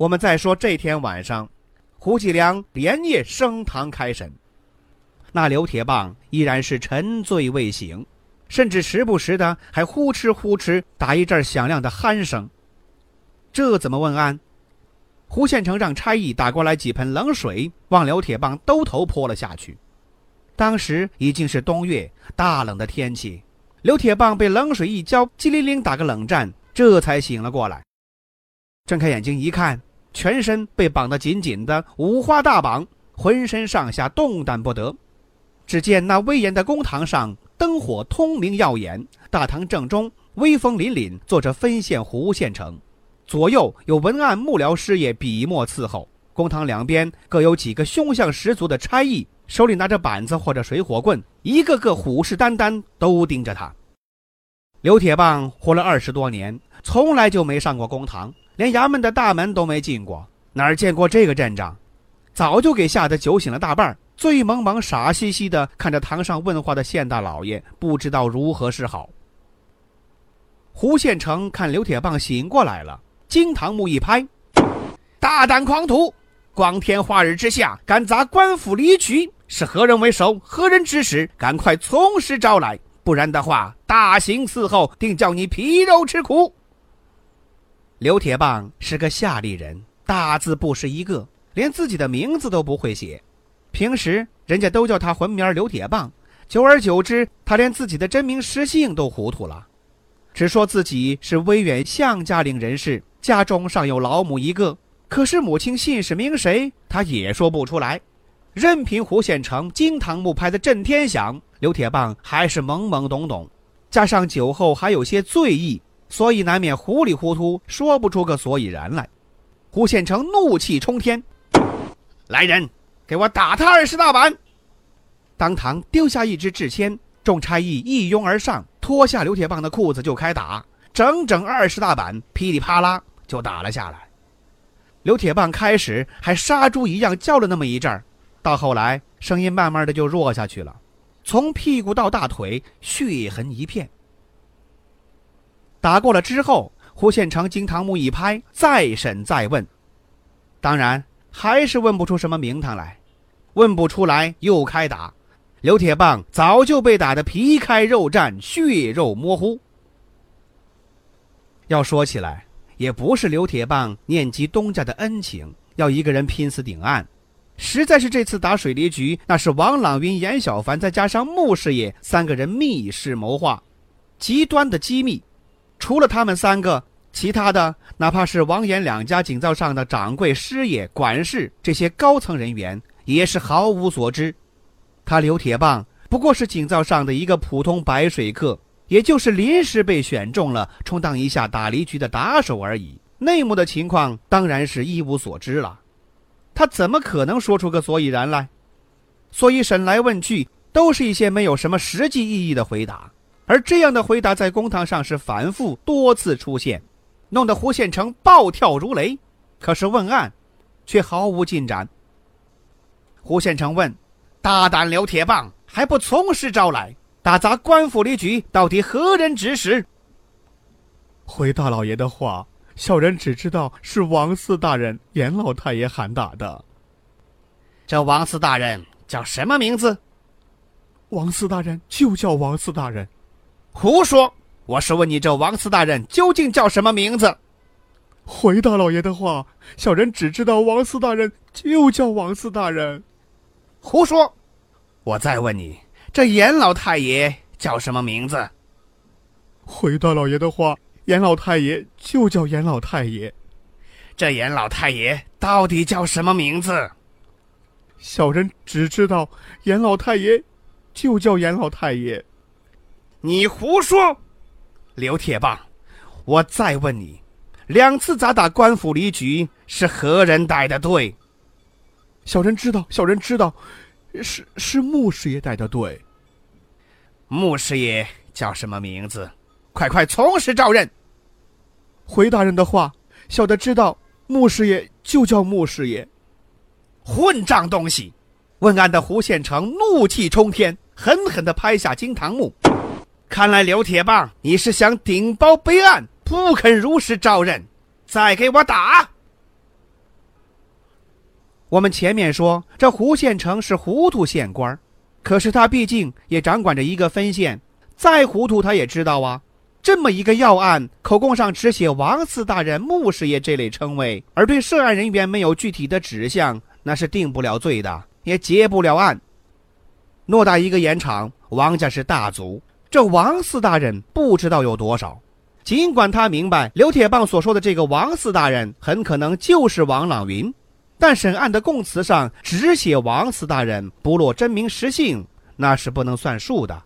我们再说这天晚上，胡继良连夜升堂开审，那刘铁棒依然是沉醉未醒，甚至时不时的还呼哧呼哧打一阵响亮的鼾声。这怎么问案？胡县城让差役打过来几盆冷水，往刘铁棒兜头泼了下去。当时已经是冬月，大冷的天气，刘铁棒被冷水一浇，机灵灵打个冷战，这才醒了过来。睁开眼睛一看。全身被绑得紧紧的，五花大绑，浑身上下动弹不得。只见那威严的公堂上，灯火通明耀眼。大堂正中，威风凛凛坐着分县胡县城，左右有文案幕僚师爷笔墨伺候。公堂两边各有几个凶相十足的差役，手里拿着板子或者水火棍，一个个虎视眈眈，都盯着他。刘铁棒活了二十多年，从来就没上过公堂。连衙门的大门都没进过，哪儿见过这个阵仗？早就给吓得酒醒了大半，醉茫茫、傻兮兮的看着堂上问话的县大老爷，不知道如何是好。胡县城看刘铁棒醒过来了，惊堂木一拍：“大胆狂徒！光天化日之下，敢砸官府离局，是何人为首？何人指使？赶快从实招来，不然的话，大刑伺候，定叫你皮肉吃苦！”刘铁棒是个下吏人，大字不识一个，连自己的名字都不会写。平时人家都叫他浑名刘铁棒，久而久之，他连自己的真名实姓都糊涂了，只说自己是威远项家岭人士，家中尚有老母一个，可是母亲姓氏名谁，他也说不出来。任凭胡县城金堂木拍的震天响，刘铁棒还是懵懵懂懂，加上酒后还有些醉意。所以难免糊里糊涂说不出个所以然来。胡县城怒气冲天，来人，给我打他二十大板！当堂丢下一支制签，众差役一拥而上，脱下刘铁棒的裤子就开打，整整二十大板，噼里啪啦就打了下来。刘铁棒开始还杀猪一样叫了那么一阵儿，到后来声音慢慢的就弱下去了，从屁股到大腿血痕一片。打过了之后，胡县城经堂木一拍，再审再问，当然还是问不出什么名堂来，问不出来又开打，刘铁棒早就被打得皮开肉绽，血肉模糊。要说起来，也不是刘铁棒念及东家的恩情，要一个人拼死顶案，实在是这次打水利局，那是王朗云、严小凡再加上穆师爷三个人密室谋划，极端的机密。除了他们三个，其他的哪怕是王岩两家井灶上的掌柜、师爷、管事这些高层人员，也是毫无所知。他刘铁棒不过是井灶上的一个普通白水客，也就是临时被选中了，充当一下打离局的打手而已。内幕的情况当然是一无所知了。他怎么可能说出个所以然来？所以审来问去，都是一些没有什么实际意义的回答。而这样的回答在公堂上是反复多次出现，弄得胡县城暴跳如雷。可是问案，却毫无进展。胡县城问：“大胆刘铁棒，还不从实招来？打砸官府离局，到底何人指使？”回大老爷的话，小人只知道是王四大人、严老太爷喊打的。这王四大人叫什么名字？王四大人就叫王四大人。胡说！我是问你，这王四大人究竟叫什么名字？回大老爷的话，小人只知道王四大人就叫王四大人。胡说！我再问你，这严老太爷叫什么名字？回大老爷的话，严老太爷就叫严老太爷。这严老太爷到底叫什么名字？小人只知道严老太爷就叫严老太爷。你胡说，刘铁棒！我再问你，两次砸打官府离局，是何人带的队？小人知道，小人知道，是是穆师爷带的队。穆师爷叫什么名字？快快从实招认。回大人的话，小的知道，穆师爷就叫穆师爷。混账东西！问案的胡县城怒气冲天，狠狠地拍下惊堂木。看来刘铁棒，你是想顶包备案，不肯如实招认。再给我打！我们前面说，这胡县城是糊涂县官，可是他毕竟也掌管着一个分县，再糊涂他也知道啊。这么一个要案，口供上只写王四大人、穆师爷这类称谓，而对涉案人员没有具体的指向，那是定不了罪的，也结不了案。偌大一个盐场，王家是大族，这王四大人不知道有多少。尽管他明白刘铁棒所说的这个王四大人很可能就是王朗云。但审案的供词上只写王四大人，不落真名实姓，那是不能算数的。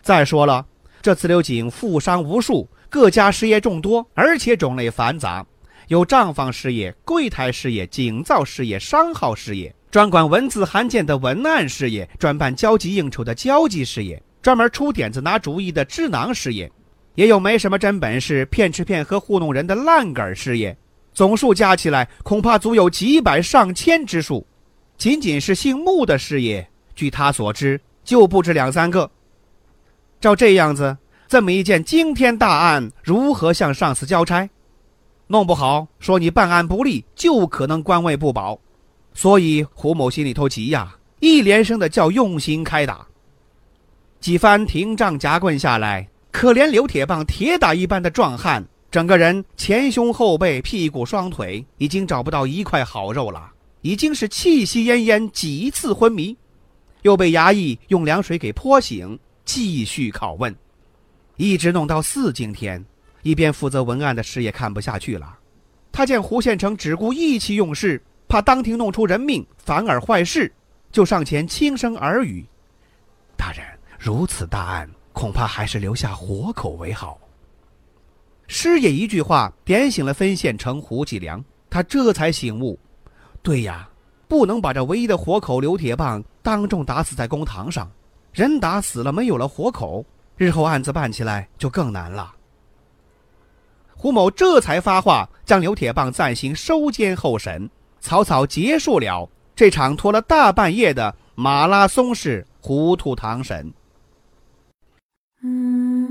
再说了，这自流井富商无数，各家事业众多，而且种类繁杂，有账房事业、柜台事业、井造事业、商号事业，专管文字函件的文案事业，专办交际应酬的交际事业，专门出点子拿主意的智囊事业，也有没什么真本事、骗吃骗喝糊弄人的烂梗事业。总数加起来，恐怕足有几百上千之数。仅仅是姓穆的事业，据他所知，就不止两三个。照这样子，这么一件惊天大案，如何向上司交差？弄不好，说你办案不力，就可能官位不保。所以胡某心里头急呀，一连声的叫用心开打。几番停杖夹棍下来，可怜刘铁棒铁打一般的壮汉。整个人前胸后背、屁股双腿已经找不到一块好肉了，已经是气息奄奄，几次昏迷，又被衙役用凉水给泼醒，继续拷问，一直弄到四更天。一边负责文案的事也看不下去了，他见胡县城只顾意气用事，怕当庭弄出人命，反而坏事，就上前轻声耳语：“大人，如此大案，恐怕还是留下活口为好。”师爷一句话点醒了分县城胡继良，他这才醒悟：对呀，不能把这唯一的活口刘铁棒当众打死在公堂上，人打死了，没有了活口，日后案子办起来就更难了。胡某这才发话，将刘铁棒暂行收监候审，草草结束了这场拖了大半夜的马拉松式糊涂堂审。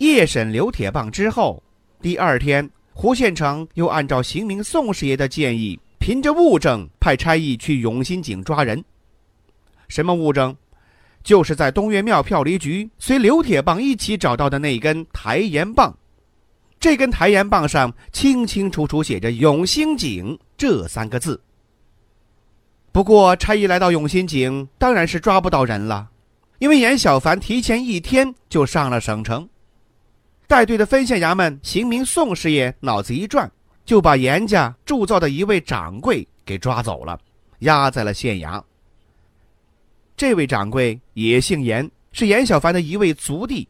夜审刘铁棒之后，第二天，胡县城又按照刑名宋师爷的建议，凭着物证派差役去永新井抓人。什么物证？就是在东岳庙票离局随刘铁棒一起找到的那根抬盐棒。这根抬盐棒上清清楚楚写着“永兴井”这三个字。不过，差役来到永兴井，当然是抓不到人了，因为严小凡提前一天就上了省城。带队的分县衙门刑名宋师爷脑子一转，就把严家铸造的一位掌柜给抓走了，押在了县衙。这位掌柜也姓严，是严小凡的一位族弟。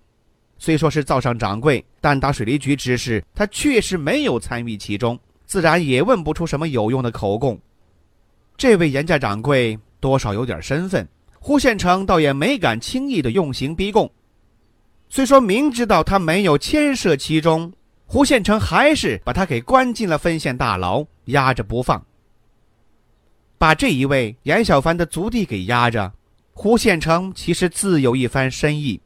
虽说是造上掌柜，但打水利局之事，他确实没有参与其中，自然也问不出什么有用的口供。这位严家掌柜多少有点身份，胡县城倒也没敢轻易的用刑逼供。虽说明知道他没有牵涉其中，胡县城还是把他给关进了分县大牢，压着不放。把这一位严小凡的族弟给压着，胡县城其实自有一番深意。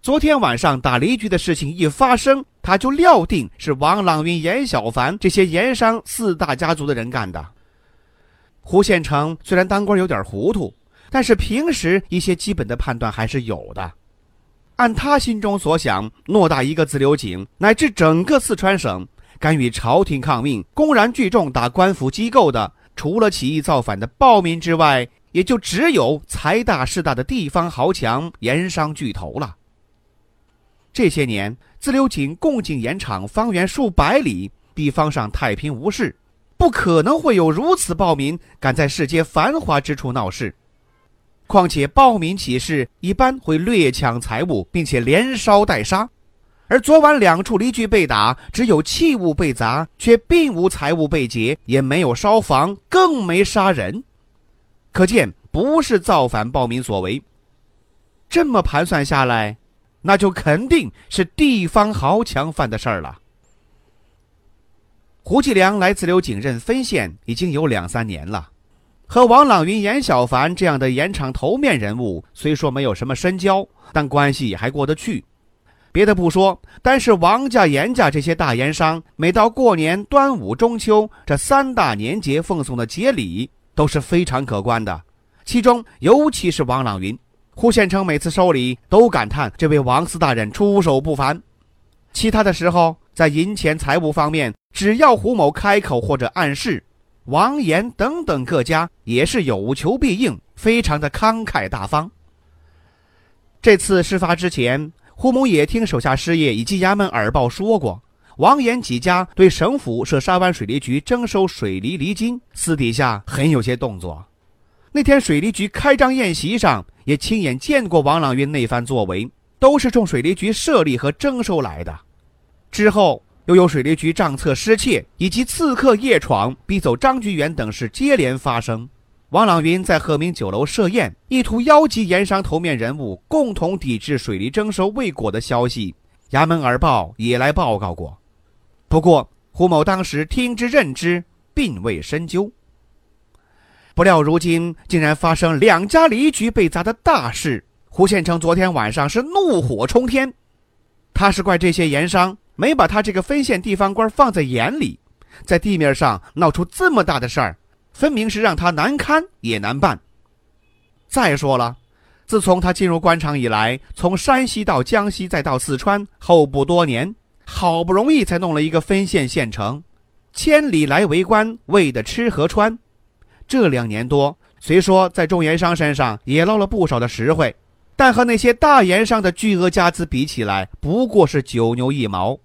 昨天晚上打离局的事情一发生，他就料定是王朗云、严小凡这些盐商四大家族的人干的。胡县城虽然当官有点糊涂，但是平时一些基本的判断还是有的。按他心中所想，偌大一个自流井，乃至整个四川省，敢与朝廷抗命、公然聚众打官府机构的，除了起义造反的暴民之外，也就只有财大势大的地方豪强、盐商巨头了。这些年，自流井供井盐场方圆数百里，地方上太平无事，不可能会有如此暴民敢在世间繁华之处闹事。况且暴民起事一般会掠抢财物，并且连烧带杀，而昨晚两处离居被打，只有器物被砸，却并无财物被劫，也没有烧房，更没杀人，可见不是造反暴民所为。这么盘算下来，那就肯定是地方豪强犯的事儿了。胡继良来自流井任分县已经有两三年了。和王朗云、严小凡这样的盐场头面人物，虽说没有什么深交，但关系也还过得去。别的不说，单是王家、严家这些大盐商，每到过年、端午、中秋这三大年节奉送的节礼都是非常可观的。其中，尤其是王朗云、胡县城，每次收礼都感叹这位王四大人出手不凡。其他的时候，在银钱财物方面，只要胡某开口或者暗示。王岩等等各家也是有求必应，非常的慷慨大方。这次事发之前，胡某也听手下师爷以及衙门耳报说过，王岩几家对省府设沙湾水利局征收水利厘金，私底下很有些动作。那天水利局开张宴席上，也亲眼见过王朗云那番作为，都是冲水利局设立和征收来的。之后。又有水利局账册失窃，以及刺客夜闯、逼走张局员等事接连发生。王朗云在鹤鸣酒楼设宴，意图邀集盐商头面人物共同抵制水利征收未果的消息，衙门耳报也来报告过。不过胡某当时听之任之，并未深究。不料如今竟然发生两家离局被砸的大事，胡县城昨天晚上是怒火冲天，他是怪这些盐商。没把他这个分县地方官放在眼里，在地面上闹出这么大的事儿，分明是让他难堪也难办。再说了，自从他进入官场以来，从山西到江西再到四川，候补多年，好不容易才弄了一个分县县城，千里来为官，为的吃和穿。这两年多，虽说在中盐商身上也捞了不少的实惠。但和那些大盐商的巨额家资比起来，不过是九牛一毛。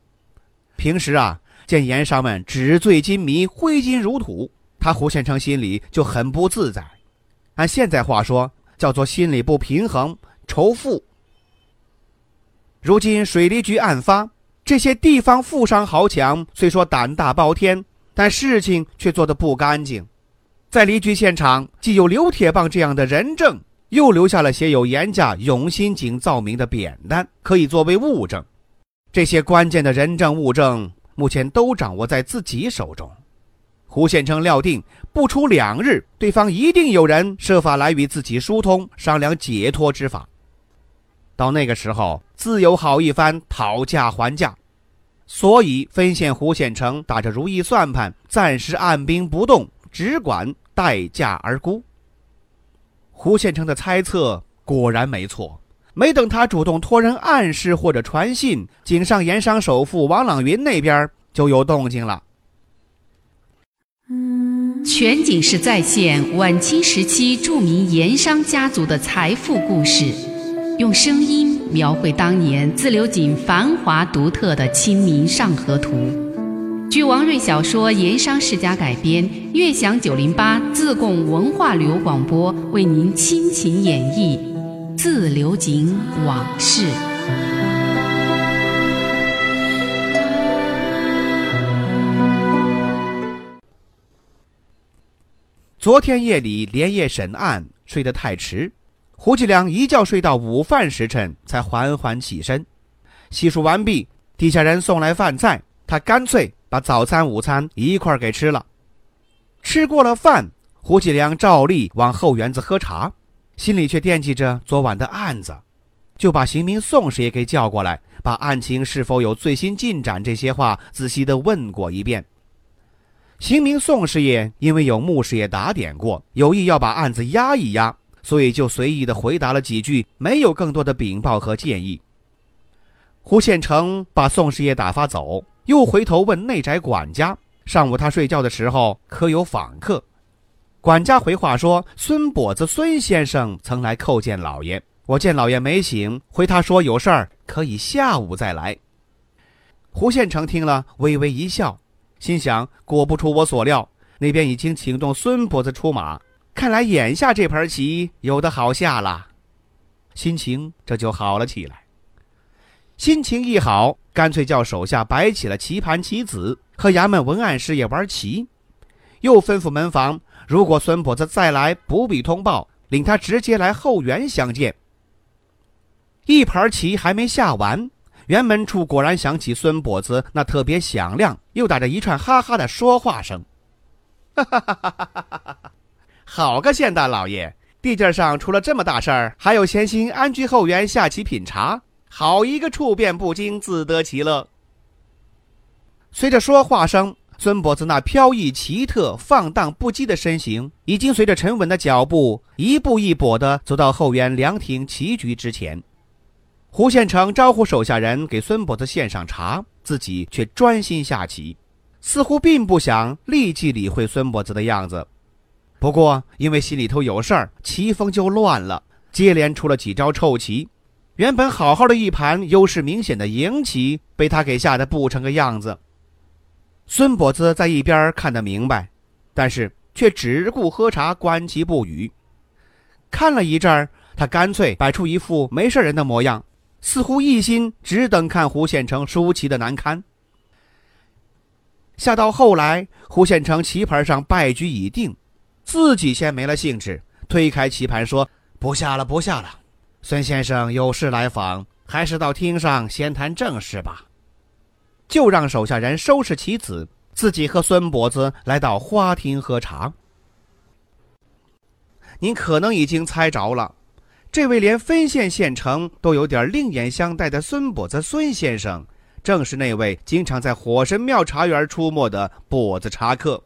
平时啊，见盐商们纸醉金迷、挥金如土，他胡县城心里就很不自在。按现在话说，叫做心里不平衡、仇富。如今水利局案发，这些地方富商豪强虽说胆大包天，但事情却做得不干净。在离局现场，既有刘铁棒这样的人证。又留下了写有“严家永新井造名”的扁担，可以作为物证。这些关键的人证物证，目前都掌握在自己手中。胡县城料定，不出两日，对方一定有人设法来与自己疏通，商量解脱之法。到那个时候，自有好一番讨价还价。所以，分县胡县城打着如意算盘，暂时按兵不动，只管待价而沽。胡县城的猜测果然没错，没等他主动托人暗示或者传信，井上盐商首富王朗云那边就有动静了。全景式再现晚清时期著名盐商家族的财富故事，用声音描绘当年自流井繁华独特的《清明上河图》。据王瑞小说《盐商世家》改编，悦享九零八自贡文化旅游广播为您倾情演绎《自流井往事》。昨天夜里连夜审案，睡得太迟，胡继良一觉睡到午饭时辰，才缓缓起身，洗漱完毕，地下人送来饭菜，他干脆。把早餐、午餐一块给吃了，吃过了饭，胡继良照例往后园子喝茶，心里却惦记着昨晚的案子，就把刑名宋师爷给叫过来，把案情是否有最新进展这些话仔细的问过一遍。刑名宋师爷因为有穆师爷打点过，有意要把案子压一压，所以就随意的回答了几句，没有更多的禀报和建议。胡献成把宋师爷打发走，又回头问内宅管家：上午他睡觉的时候可有访客？管家回话说：孙跛子孙先生曾来叩见老爷，我见老爷没醒，回他说有事儿可以下午再来。胡县成听了，微微一笑，心想：果不出我所料，那边已经请动孙跛子出马，看来眼下这盘棋有的好下了。心情这就好了起来。心情一好，干脆叫手下摆起了棋盘棋子，和衙门文案师也玩棋。又吩咐门房，如果孙跛子再来，不必通报，领他直接来后园相见。一盘棋还没下完，园门处果然响起孙跛子那特别响亮又打着一串哈哈的说话声：“哈哈哈哈哈哈！好个县大老爷，地界上出了这么大事儿，还有闲心安居后园下棋品茶。”好一个处变不惊，自得其乐。随着说话声，孙跛子那飘逸奇特、放荡不羁的身形，已经随着沉稳的脚步，一步一跛地走到后园凉亭棋局之前。胡县成招呼手下人给孙跛子献上茶，自己却专心下棋，似乎并不想立即理会孙跛子的样子。不过，因为心里头有事儿，棋风就乱了，接连出了几招臭棋。原本好好的一盘优势明显的赢棋，被他给吓得不成个样子。孙跛子在一边看得明白，但是却只顾喝茶，观棋不语。看了一阵儿，他干脆摆出一副没事人的模样，似乎一心只等看胡县城输棋的难堪。下到后来，胡县城棋盘上败局已定，自己先没了兴致，推开棋盘说：“不下了，不下了。”孙先生有事来访，还是到厅上闲谈正事吧。就让手下人收拾棋子，自己和孙跛子来到花厅喝茶。您可能已经猜着了，这位连分县县城都有点另眼相待的孙跛子孙先生，正是那位经常在火神庙茶园出没的跛子茶客。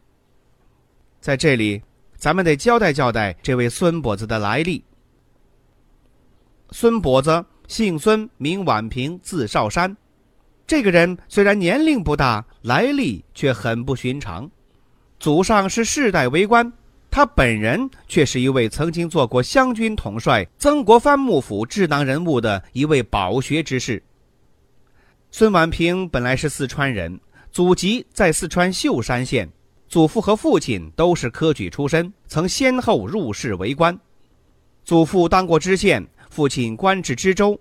在这里，咱们得交代交代这位孙跛子的来历。孙跛子，姓孙，名婉平，字少山。这个人虽然年龄不大，来历却很不寻常。祖上是世代为官，他本人却是一位曾经做过湘军统帅曾国藩幕府智囊人物的一位饱学之士。孙婉平本来是四川人，祖籍在四川秀山县，祖父和父亲都是科举出身，曾先后入仕为官。祖父当过知县。父亲官至知州，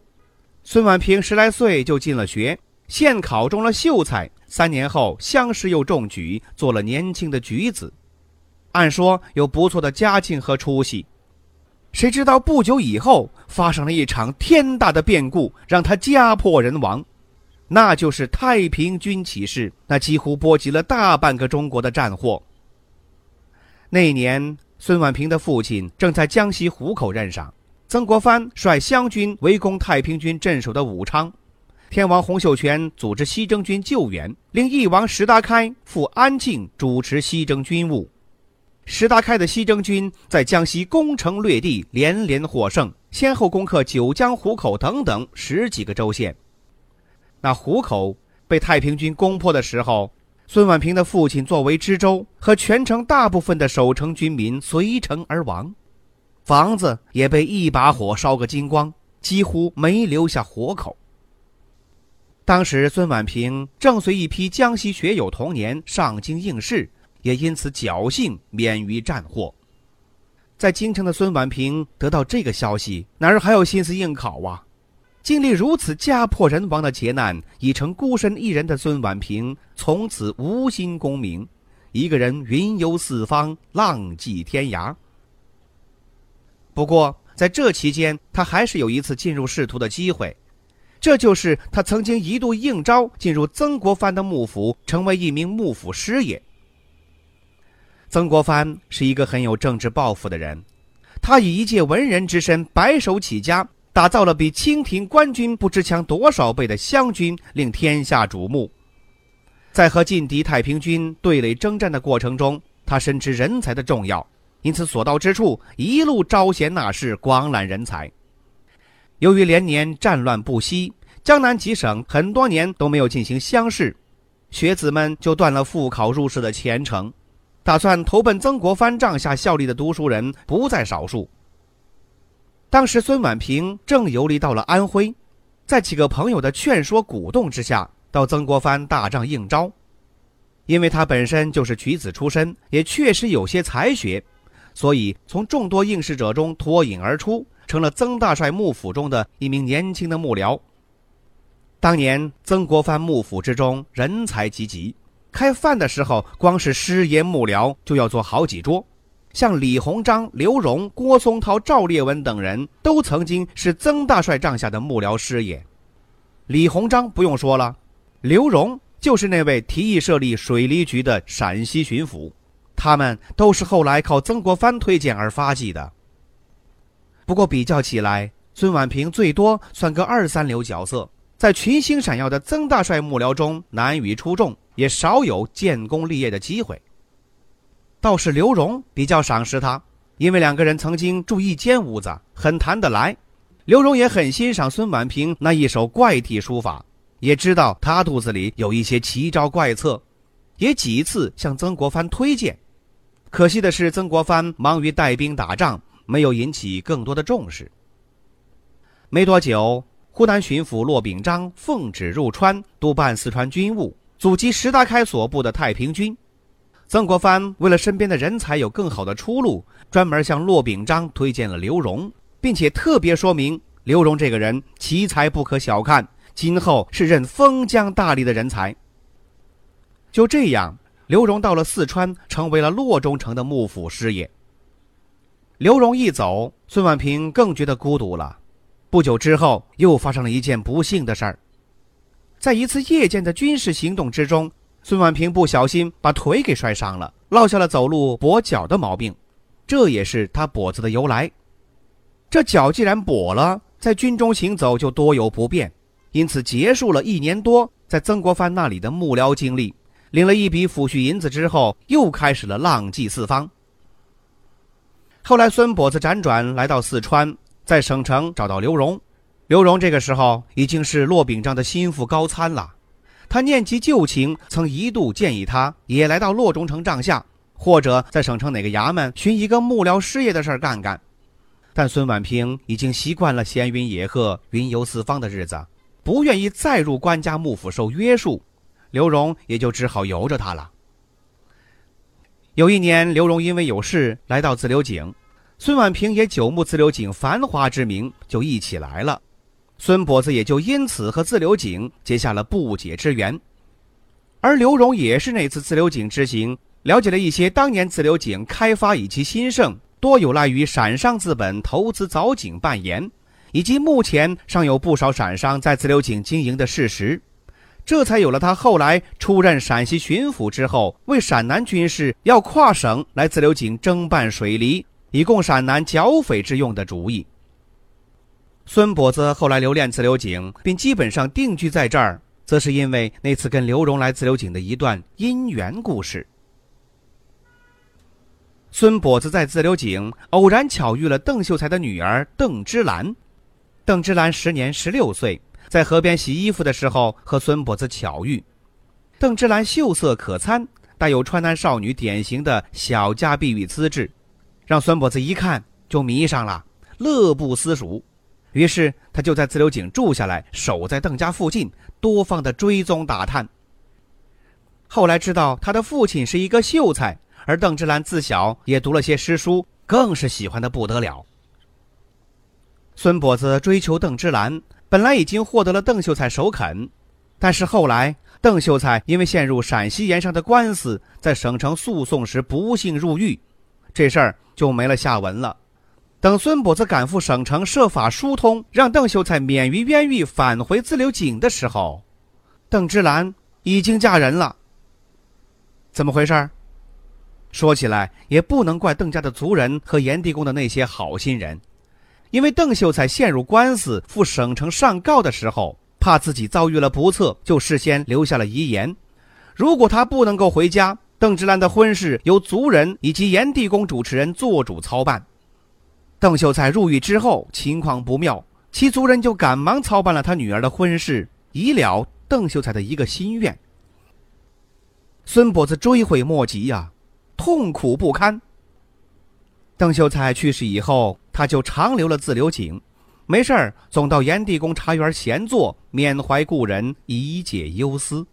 孙婉平十来岁就进了学，现考中了秀才。三年后，乡试又中举，做了年轻的举子，按说有不错的家境和出息。谁知道不久以后发生了一场天大的变故，让他家破人亡，那就是太平军起事，那几乎波及了大半个中国的战祸。那年，孙婉平的父亲正在江西湖口任上。曾国藩率湘军围攻太平军镇守的武昌，天王洪秀全组织西征军救援，令翼王石达开赴安庆主持西征军务。石达开的西征军在江西攻城略地，连连获胜，先后攻克九江、湖口等等十几个州县。那湖口被太平军攻破的时候，孙婉平的父亲作为知州，和全城大部分的守城军民随城而亡。房子也被一把火烧个精光，几乎没留下活口。当时孙婉平正随一批江西学友同年上京应试，也因此侥幸免于战祸。在京城的孙婉平得到这个消息，哪儿还有心思应考啊？经历如此家破人亡的劫难，已成孤身一人的孙婉平从此无心功名，一个人云游四方，浪迹天涯。不过，在这期间，他还是有一次进入仕途的机会，这就是他曾经一度应招进入曾国藩的幕府，成为一名幕府师爷。曾国藩是一个很有政治抱负的人，他以一介文人之身白手起家，打造了比清廷官军不知强多少倍的湘军，令天下瞩目。在和劲敌太平军对垒征战的过程中，他深知人才的重要。因此，所到之处一路招贤纳士，广揽人才。由于连年战乱不息，江南几省很多年都没有进行乡试，学子们就断了复考入仕的前程，打算投奔曾国藩帐下效力的读书人不在少数。当时孙婉平正游历到了安徽，在几个朋友的劝说鼓动之下，到曾国藩大帐应招。因为他本身就是举子出身，也确实有些才学，所以从众多应试者中脱颖而出，成了曾大帅幕府中的一名年轻的幕僚。当年曾国藩幕府之中人才济济，开饭的时候，光是师爷幕僚就要做好几桌，像李鸿章、刘荣、郭松涛、赵烈文等人都曾经是曾大帅帐下的幕僚师爷。李鸿章不用说了，刘荣。就是那位提议设立水利局的陕西巡抚，他们都是后来靠曾国藩推荐而发迹的。不过比较起来，孙婉平最多算个二三流角色，在群星闪耀的曾大帅幕僚中难以出众，也少有建功立业的机会。倒是刘荣比较赏识他，因为两个人曾经住一间屋子，很谈得来。刘荣也很欣赏孙婉平那一手怪体书法。也知道他肚子里有一些奇招怪策，也几次向曾国藩推荐。可惜的是，曾国藩忙于带兵打仗，没有引起更多的重视。没多久，湖南巡抚骆秉章奉旨入川督办四川军务，阻击石达开所部的太平军。曾国藩为了身边的人才有更好的出路，专门向骆秉章推荐了刘荣，并且特别说明刘荣这个人奇才不可小看。今后是任封疆大吏的人才。就这样，刘荣到了四川，成为了洛中丞的幕府师爷。刘荣一走，孙婉平更觉得孤独了。不久之后，又发生了一件不幸的事儿。在一次夜间的军事行动之中，孙婉平不小心把腿给摔伤了，落下了走路跛脚的毛病，这也是他跛子的由来。这脚既然跛了，在军中行走就多有不便。因此，结束了一年多在曾国藩那里的幕僚经历，领了一笔抚恤银子之后，又开始了浪迹四方。后来，孙跛子辗转来到四川，在省城找到刘荣。刘荣这个时候已经是骆秉章的心腹高参了。他念及旧情，曾一度建议他也来到骆中丞帐下，或者在省城哪个衙门寻一个幕僚师爷的事干干。但孙婉平已经习惯了闲云野鹤、云游四方的日子。不愿意再入官家幕府受约束，刘荣也就只好由着他了。有一年，刘荣因为有事来到自流井，孙婉平也久慕自流井繁华之名，就一起来了。孙跛子也就因此和自流井结下了不解之缘。而刘荣也是那次自流井之行，了解了一些当年自流井开发以及兴盛多有赖于陕商资本投资凿井办盐。以及目前尚有不少陕商在自流井经营的事实，这才有了他后来出任陕西巡抚之后，为陕南军事要跨省来自流井征办水利，以供陕南剿匪之用的主意。孙跛子后来留恋自流井，并基本上定居在这儿，则是因为那次跟刘荣来自流井的一段姻缘故事。孙跛子在自流井偶然巧遇了邓秀才的女儿邓芝兰。邓芝兰时年十六岁，在河边洗衣服的时候和孙跛子巧遇。邓芝兰秀色可餐，带有川南少女典型的小家碧玉资质，让孙跛子一看就迷上了，乐不思蜀。于是他就在自流井住下来，守在邓家附近，多方的追踪打探。后来知道他的父亲是一个秀才，而邓芝兰自小也读了些诗书，更是喜欢的不得了。孙跛子追求邓芝兰，本来已经获得了邓秀才首肯，但是后来邓秀才因为陷入陕西盐商的官司，在省城诉讼时不幸入狱，这事儿就没了下文了。等孙跛子赶赴省城设法疏通，让邓秀才免于冤狱，返回自流井的时候，邓芝兰已经嫁人了。怎么回事？说起来也不能怪邓家的族人和炎帝宫的那些好心人。因为邓秀才陷入官司，赴省城上告的时候，怕自己遭遇了不测，就事先留下了遗言。如果他不能够回家，邓芝兰的婚事由族人以及炎帝宫主持人做主操办。邓秀才入狱之后，情况不妙，其族人就赶忙操办了他女儿的婚事，以了邓秀才的一个心愿。孙跛子追悔莫及呀，痛苦不堪。邓秀才去世以后，他就长留了自留井，没事儿总到炎帝宫茶园闲坐，缅怀故人，以解忧思。